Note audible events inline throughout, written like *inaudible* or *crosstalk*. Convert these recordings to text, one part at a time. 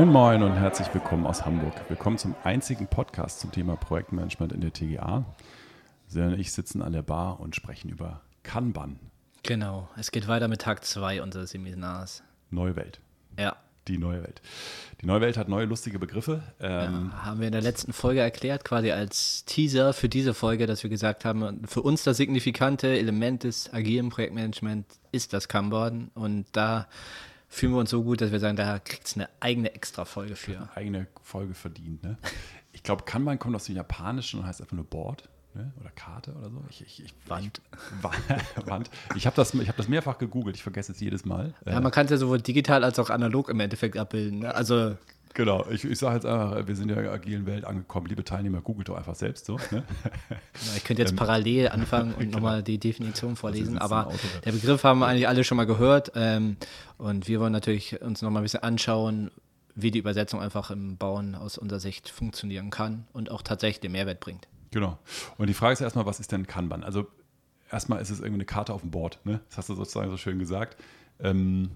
Moin Moin und herzlich willkommen aus Hamburg. Willkommen zum einzigen Podcast zum Thema Projektmanagement in der TGA. Sie und ich sitzen an der Bar und sprechen über Kanban. Genau, es geht weiter mit Tag 2 unseres Seminars. Neue Welt. Ja. Die neue Welt. Die neue Welt hat neue lustige Begriffe. Ähm, ja, haben wir in der letzten Folge erklärt, quasi als Teaser für diese Folge, dass wir gesagt haben, für uns das signifikante Element des agilen Projektmanagements ist das Kanban. Und da fühlen wir uns so gut, dass wir sagen, da kriegt es eine eigene Extra-Folge für. Eine eigene Folge verdient. Ne? Ich glaube, Kanban kommt aus dem Japanischen und heißt einfach nur Board. Ne? Oder Karte oder so. Ich, ich, ich, *laughs* Wand. Ich, Wand. Ich habe das, hab das mehrfach gegoogelt, ich vergesse es jedes Mal. Ja, man kann es ja sowohl digital als auch analog im Endeffekt abbilden. Ne? Also Genau, ich, ich sage jetzt einfach, wir sind ja in der agilen Welt angekommen. Liebe Teilnehmer, googelt doch einfach selbst so. Ne? Genau, ich könnte jetzt ähm, parallel *laughs* anfangen und genau. nochmal die Definition vorlesen, aber der Begriff haben wir eigentlich alle schon mal gehört ähm, und wir wollen natürlich uns nochmal ein bisschen anschauen, wie die Übersetzung einfach im Bauen aus unserer Sicht funktionieren kann und auch tatsächlich den Mehrwert bringt. Genau. Und die Frage ist erstmal, was ist denn Kanban? Also erstmal ist es irgendwie eine Karte auf dem Board. Ne? Das hast du sozusagen so schön gesagt. Ähm,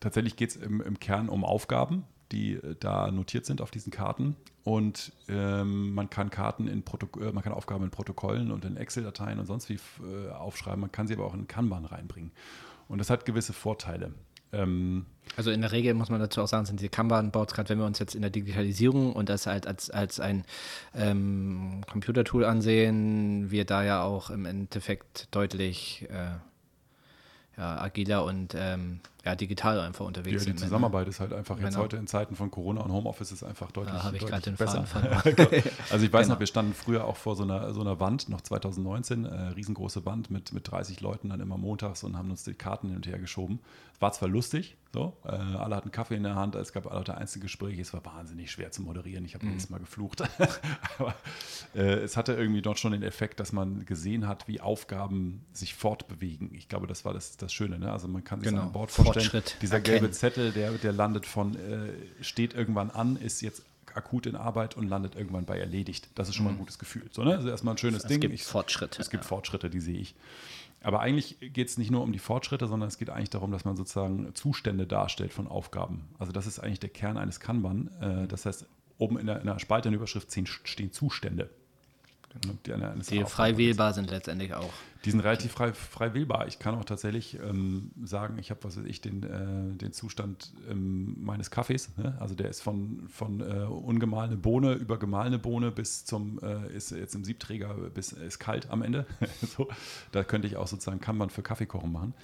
tatsächlich geht es im, im Kern um Aufgaben die äh, da notiert sind auf diesen Karten. Und ähm, man kann Karten in Protok äh, man kann Aufgaben in Protokollen und in Excel-Dateien und sonst wie äh, aufschreiben. Man kann sie aber auch in Kanban reinbringen. Und das hat gewisse Vorteile. Ähm, also in der Regel muss man dazu auch sagen, sind diese Kanban-Boards, gerade wenn wir uns jetzt in der Digitalisierung und das halt als, als ein ähm, Computertool ansehen, wir da ja auch im Endeffekt deutlich äh, ja, agiler und ähm, ja, digital einfach unterwegs ja. Die Zusammenarbeit ist halt einfach jetzt genau. heute in Zeiten von Corona und Homeoffice ist einfach deutlich, da ich deutlich den besser. *laughs* also ich weiß genau. noch, wir standen früher auch vor so einer, so einer Wand, noch 2019, äh, riesengroße Wand mit, mit 30 Leuten dann immer montags und haben uns die Karten hin und her geschoben. War zwar lustig, so, äh, alle hatten Kaffee in der Hand, es gab alle Einzelgespräche, es war wahnsinnig schwer zu moderieren, ich habe mhm. jedes Mal geflucht. *laughs* Aber äh, es hatte irgendwie dort schon den Effekt, dass man gesehen hat, wie Aufgaben sich fortbewegen. Ich glaube, das war das, das Schöne. Ne? Also man kann sich genau. an Bord vorstellen, Fortschritt dieser erkennen. gelbe Zettel, der, der landet von, äh, steht irgendwann an, ist jetzt akut in Arbeit und landet irgendwann bei erledigt. Das ist schon mal ein mhm. gutes Gefühl. So, ne? Also erstmal ein schönes es Ding. Es gibt ich, Fortschritte. Es gibt ja. Fortschritte, die sehe ich. Aber eigentlich geht es nicht nur um die Fortschritte, sondern es geht eigentlich darum, dass man sozusagen Zustände darstellt von Aufgaben. Also das ist eigentlich der Kern eines Kanban. Äh, das heißt, oben in der, in der Spalte in der Überschrift stehen Zustände. Die, die frei wählbar sind letztendlich auch. Die sind relativ frei, frei wählbar. Ich kann auch tatsächlich ähm, sagen, ich habe, was weiß ich, den, äh, den Zustand ähm, meines Kaffees. Ne? Also der ist von, von äh, ungemahlene Bohne über gemahlene Bohne bis zum, äh, ist jetzt im Siebträger, bis ist kalt am Ende. *laughs* so, da könnte ich auch sozusagen Kanban für Kaffeekochen machen.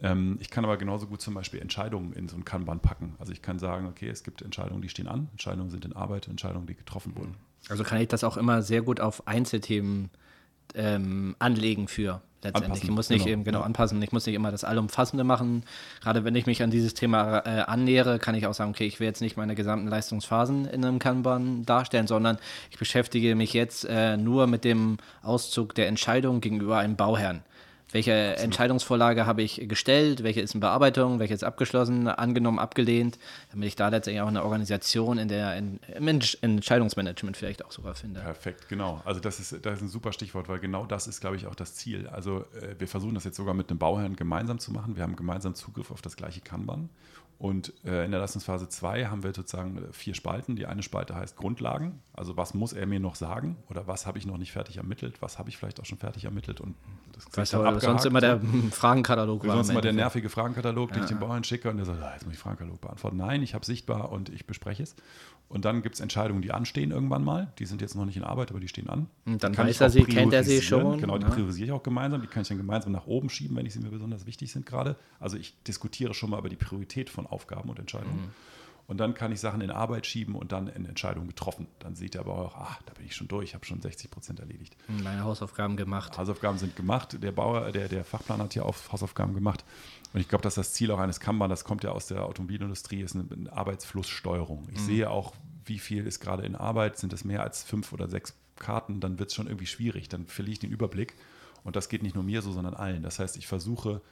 Ähm, ich kann aber genauso gut zum Beispiel Entscheidungen in so ein Kanban packen. Also ich kann sagen, okay, es gibt Entscheidungen, die stehen an, Entscheidungen sind in Arbeit, Entscheidungen, die getroffen wurden. Also kann ich das auch immer sehr gut auf Einzelthemen ähm, anlegen für letztendlich. Anpassen, ich muss nicht genau, eben genau ja. anpassen. Ich muss nicht immer das Allumfassende machen. Gerade wenn ich mich an dieses Thema äh, annähere, kann ich auch sagen, okay, ich will jetzt nicht meine gesamten Leistungsphasen in einem Kanban darstellen, sondern ich beschäftige mich jetzt äh, nur mit dem Auszug der Entscheidung gegenüber einem Bauherrn. Welche. Entscheidungsvorlage habe ich gestellt? Welche ist in Bearbeitung? Welche ist abgeschlossen, angenommen, abgelehnt? Damit ich da letztendlich auch eine Organisation in der, in, im Entscheidungsmanagement vielleicht auch sogar finde. Perfekt, genau. Also das ist, das ist ein super Stichwort, weil genau das ist, glaube ich, auch das Ziel. Also äh, wir versuchen das jetzt sogar mit einem Bauherrn gemeinsam zu machen. Wir haben gemeinsam Zugriff auf das gleiche Kanban. Und äh, in der Leistungsphase 2 haben wir sozusagen äh, vier Spalten. Die eine Spalte heißt Grundlagen. Also was muss er mir noch sagen oder was habe ich noch nicht fertig ermittelt, was habe ich vielleicht auch schon fertig ermittelt und das weißt du, sonst immer der Fragenkatalog war. Sonst immer der nervige Fragenkatalog, ja. den ich dem Bauern schicke und der sagt, ah, jetzt muss ich Fragenkatalog beantworten. Nein, ich habe sichtbar und ich bespreche es. Und dann gibt es Entscheidungen, die anstehen irgendwann mal. Die sind jetzt noch nicht in Arbeit, aber die stehen an. Und dann weiß er sie, kennt er sie schon. Genau, die ja. priorisiere ich auch gemeinsam. Die kann ich dann gemeinsam nach oben schieben, wenn ich sie mir besonders wichtig sind gerade. Also ich diskutiere schon mal über die Priorität von Aufgaben und Entscheidungen. Mhm. Und dann kann ich Sachen in Arbeit schieben und dann in Entscheidungen getroffen. Dann sieht er aber auch, ach, da bin ich schon durch, habe schon 60 Prozent erledigt. Meine Hausaufgaben gemacht. Hausaufgaben sind gemacht. Der Bauer, der, der Fachplaner hat hier auch Hausaufgaben gemacht. Und ich glaube, dass das Ziel auch eines Kanban, das kommt ja aus der Automobilindustrie, ist eine, eine Arbeitsflusssteuerung. Ich mhm. sehe auch, wie viel ist gerade in Arbeit, sind es mehr als fünf oder sechs Karten, dann wird es schon irgendwie schwierig, dann verliere ich den Überblick. Und das geht nicht nur mir so, sondern allen. Das heißt, ich versuche,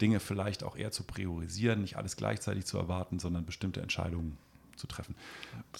Dinge vielleicht auch eher zu priorisieren, nicht alles gleichzeitig zu erwarten, sondern bestimmte Entscheidungen zu treffen.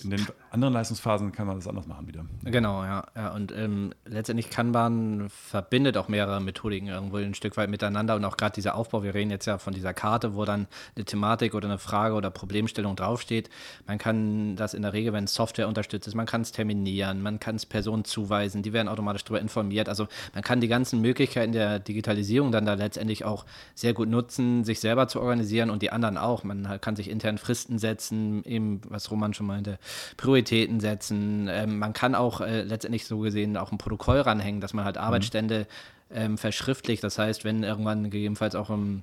In den anderen Leistungsphasen kann man das anders machen wieder. Genau, ja. ja. Und ähm, letztendlich Kanban verbindet auch mehrere Methodiken irgendwo ein Stück weit miteinander und auch gerade dieser Aufbau, wir reden jetzt ja von dieser Karte, wo dann eine Thematik oder eine Frage oder Problemstellung draufsteht. Man kann das in der Regel, wenn Software unterstützt ist, man kann es terminieren, man kann es Personen zuweisen, die werden automatisch darüber informiert. Also man kann die ganzen Möglichkeiten der Digitalisierung dann da letztendlich auch sehr gut nutzen, sich selber zu organisieren und die anderen auch. Man kann sich intern Fristen setzen, eben, was Roman schon meinte, Prioritäten setzen. Ähm, man kann auch äh, letztendlich so gesehen auch ein Protokoll ranhängen, dass man halt mhm. Arbeitsstände ähm, verschriftlicht. Das heißt, wenn irgendwann gegebenenfalls auch im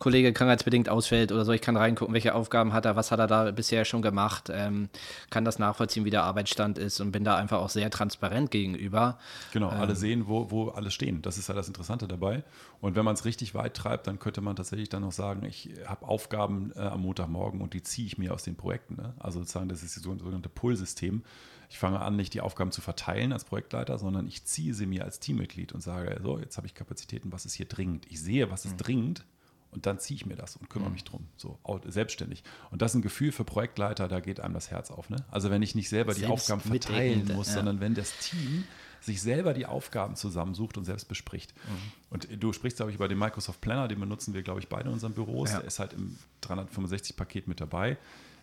Kollege krankheitsbedingt ausfällt oder so, ich kann reingucken, welche Aufgaben hat er, was hat er da bisher schon gemacht, ähm, kann das nachvollziehen, wie der Arbeitsstand ist und bin da einfach auch sehr transparent gegenüber. Genau, ähm, alle sehen, wo, wo alle stehen. Das ist ja das Interessante dabei. Und wenn man es richtig weit treibt, dann könnte man tatsächlich dann noch sagen, ich habe Aufgaben äh, am Montagmorgen und die ziehe ich mir aus den Projekten. Ne? Also sozusagen, das ist das sogenannte Pull-System. Ich fange an, nicht die Aufgaben zu verteilen als Projektleiter, sondern ich ziehe sie mir als Teammitglied und sage, so, jetzt habe ich Kapazitäten, was ist hier dringend? Ich sehe, was ist mhm. dringend und dann ziehe ich mir das und kümmere mhm. mich drum, so selbstständig. Und das ist ein Gefühl für Projektleiter, da geht einem das Herz auf. Ne? Also wenn ich nicht selber die Aufgaben verteilen muss, ja. sondern wenn das Team sich selber die Aufgaben zusammensucht und selbst bespricht. Mhm. Und du sprichst, glaube ich, über den Microsoft Planner, den benutzen wir, glaube ich, beide in unseren Büros. Ja. Der ist halt im 365-Paket mit dabei.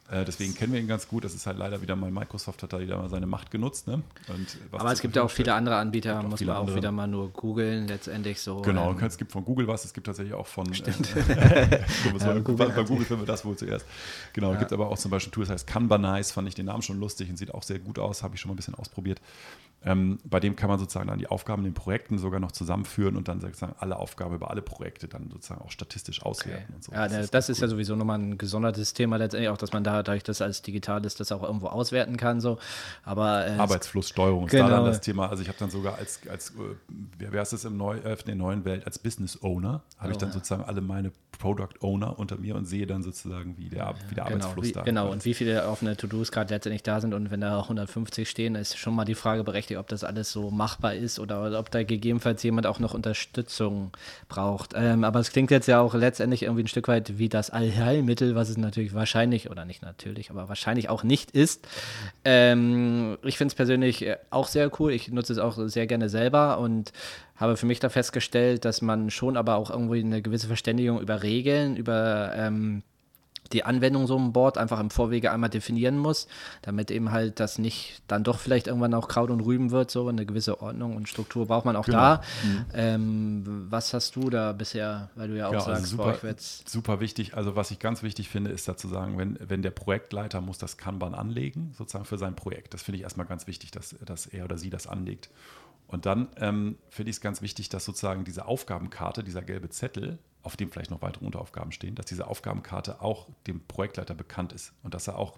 Äh, deswegen kennen wir ihn ganz gut. Das ist halt leider wieder mal Microsoft hat da wieder mal seine Macht genutzt. Ne? Aber es gibt ja auch viele andere Anbieter, muss man auch andere. wieder mal nur googeln, letztendlich so. Genau, ähm, es gibt von Google was, es gibt tatsächlich auch von äh, *laughs* *laughs* ja, Google bei Google finden wir das wohl zuerst. Genau, ja. gibt aber auch zum Beispiel ein Tool, das heißt Kanbanize, fand ich den Namen schon lustig und sieht auch sehr gut aus, habe ich schon mal ein bisschen ausprobiert. Ähm, bei dem kann man sozusagen dann die Aufgaben in den Projekten sogar noch zusammenführen und dann sozusagen alle Aufgaben über alle Projekte dann sozusagen auch statistisch auswerten okay. und so. Ja, das, ist, das ist ja sowieso nochmal ein gesondertes Thema letztendlich auch, dass man da, dadurch, dass als digital ist, das auch irgendwo auswerten kann. So. Aber, äh, Arbeitsflusssteuerung genau. ist da dann das Thema. Also ich habe dann sogar als, als äh, wer ist es im Neu, äh, in der neuen Welt, als Business Owner, habe oh, ich dann sozusagen alle meine Product Owner unter mir und sehe dann sozusagen, wie der, wie der genau, Arbeitsfluss wie, da ist. Genau, und wie viele offene To-Dos gerade letztendlich da sind und wenn da 150 stehen, ist schon mal die Frage berechtigt, ob das alles so machbar ist oder ob da gegebenenfalls jemand auch noch Unterstützung braucht. Ähm, aber es klingt jetzt ja auch letztendlich irgendwie ein Stück weit wie das Allheilmittel, was es natürlich wahrscheinlich, oder nicht natürlich, aber wahrscheinlich auch nicht ist. Ähm, ich finde es persönlich äh, auch sehr cool. Ich nutze es auch sehr gerne selber und habe für mich da festgestellt, dass man schon aber auch irgendwie eine gewisse Verständigung über Regeln, über ähm, die Anwendung so ein Board einfach im Vorwege einmal definieren muss, damit eben halt das nicht dann doch vielleicht irgendwann auch Kraut und Rüben wird, so eine gewisse Ordnung und Struktur braucht man auch genau. da. Mhm. Ähm, was hast du da bisher, weil du ja auch ja, sagst, also super, super wichtig, also was ich ganz wichtig finde, ist dazu sagen, wenn, wenn der Projektleiter muss das Kanban anlegen, sozusagen für sein Projekt. Das finde ich erstmal ganz wichtig, dass, dass er oder sie das anlegt. Und dann ähm, finde ich es ganz wichtig, dass sozusagen diese Aufgabenkarte, dieser gelbe Zettel, auf dem vielleicht noch weitere Unteraufgaben stehen, dass diese Aufgabenkarte auch dem Projektleiter bekannt ist und dass er auch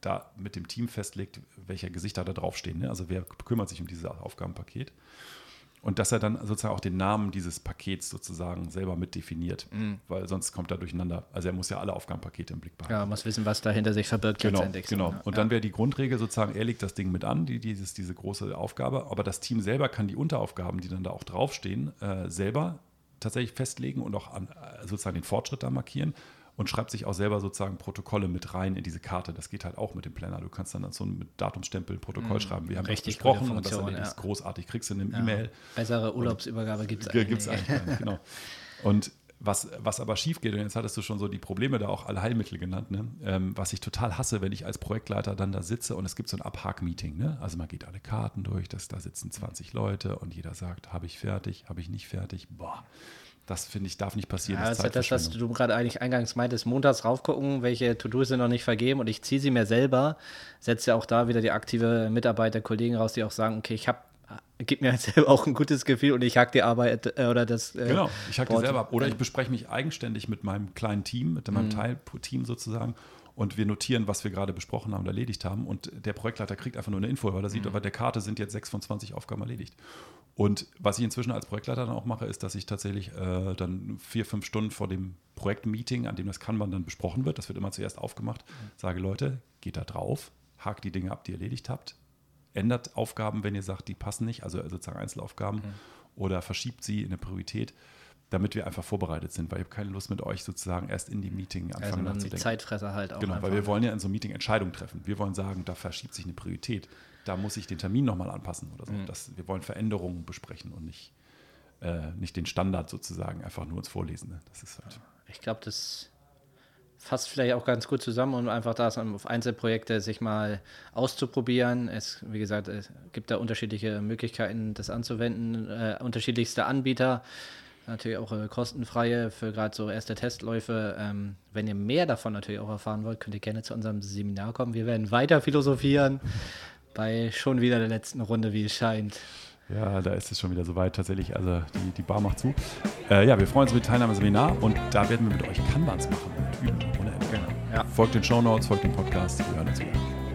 da mit dem Team festlegt, welche Gesichter da draufstehen. Ne? Also wer kümmert sich um dieses Aufgabenpaket. Und dass er dann sozusagen auch den Namen dieses Pakets sozusagen selber mit definiert, mhm. weil sonst kommt er durcheinander. Also er muss ja alle Aufgabenpakete im Blick behalten. Ja, muss wissen, was dahinter sich verbirgt genau, letztendlich. Genau. Und ja. dann wäre die Grundregel sozusagen, er legt das Ding mit an, die, dieses, diese große Aufgabe, aber das Team selber kann die Unteraufgaben, die dann da auch draufstehen, äh, selber tatsächlich festlegen und auch an, äh, sozusagen den Fortschritt da markieren und schreibt sich auch selber sozusagen Protokolle mit rein in diese Karte. Das geht halt auch mit dem Planner. Du kannst dann so ein Datumstempel ein Protokoll mhm. schreiben. Wir haben Richtig gesprochen und das erledigt ja. großartig. Kriegst du in einem ja. E-Mail. Bessere Urlaubsübergabe gibt es eigentlich. Gibt es eigentlich, genau. Und was, was aber schief geht, und jetzt hattest du schon so die Probleme da auch alle Heilmittel genannt, ne? Ähm, was ich total hasse, wenn ich als Projektleiter dann da sitze und es gibt so ein Abhak-Meeting. Ne? Also man geht alle Karten durch, das, da sitzen 20 Leute und jeder sagt, habe ich fertig, habe ich nicht fertig. Boah, das finde ich, darf nicht passieren. Ja, das ist das, was du gerade eigentlich eingangs meintest, montags raufgucken, welche To-Dos sind noch nicht vergeben und ich ziehe sie mir selber, setze ja auch da wieder die aktive Mitarbeiter, Kollegen raus, die auch sagen, okay, ich habe gibt mir *laughs* selber auch ein gutes Gefühl und ich hack die Arbeit äh, oder das. Äh, genau, ich hack die selber ab. Oder ich bespreche mich eigenständig mit meinem kleinen Team, mit meinem mhm. Teilteam sozusagen und wir notieren, was wir gerade besprochen haben und erledigt haben. Und der Projektleiter kriegt einfach nur eine Info, weil er sieht, mhm. bei der Karte sind jetzt 6 von 20 Aufgaben erledigt. Und was ich inzwischen als Projektleiter dann auch mache, ist, dass ich tatsächlich äh, dann vier, fünf Stunden vor dem Projektmeeting, an dem das Kanban dann besprochen wird, das wird immer zuerst aufgemacht, mhm. sage, Leute, geht da drauf, hakt die Dinge ab, die ihr erledigt habt, ändert Aufgaben, wenn ihr sagt, die passen nicht, also sozusagen Einzelaufgaben, mhm. oder verschiebt sie in eine Priorität damit wir einfach vorbereitet sind, weil ich habe keine Lust mit euch sozusagen erst in die Meeting anfangen also nachzudenken. Die Zeitfresser halt auch. Genau, weil wir wollen ja in so einem Meeting Entscheidungen treffen. Wir wollen sagen, da verschiebt sich eine Priorität. Da muss ich den Termin nochmal anpassen oder so. Mhm. Das, wir wollen Veränderungen besprechen und nicht, äh, nicht den Standard sozusagen einfach nur uns vorlesen. Ne? Das ist halt. Ich glaube, das fasst vielleicht auch ganz gut zusammen, um einfach das auf Einzelprojekte sich mal auszuprobieren. Es, wie gesagt, es gibt da unterschiedliche Möglichkeiten, das anzuwenden, äh, unterschiedlichste Anbieter natürlich auch äh, kostenfreie für gerade so erste Testläufe. Ähm, wenn ihr mehr davon natürlich auch erfahren wollt, könnt ihr gerne zu unserem Seminar kommen. Wir werden weiter philosophieren bei schon wieder der letzten Runde, wie es scheint. Ja, da ist es schon wieder soweit tatsächlich. Also die, die Bar macht zu. Äh, ja, wir freuen uns mit Teilnahme am Seminar und da werden wir mit euch Kanbans machen. Üben ohne Ende. Genau. Ja. Folgt den Show Notes, folgt dem Podcast. Wir hören uns wieder.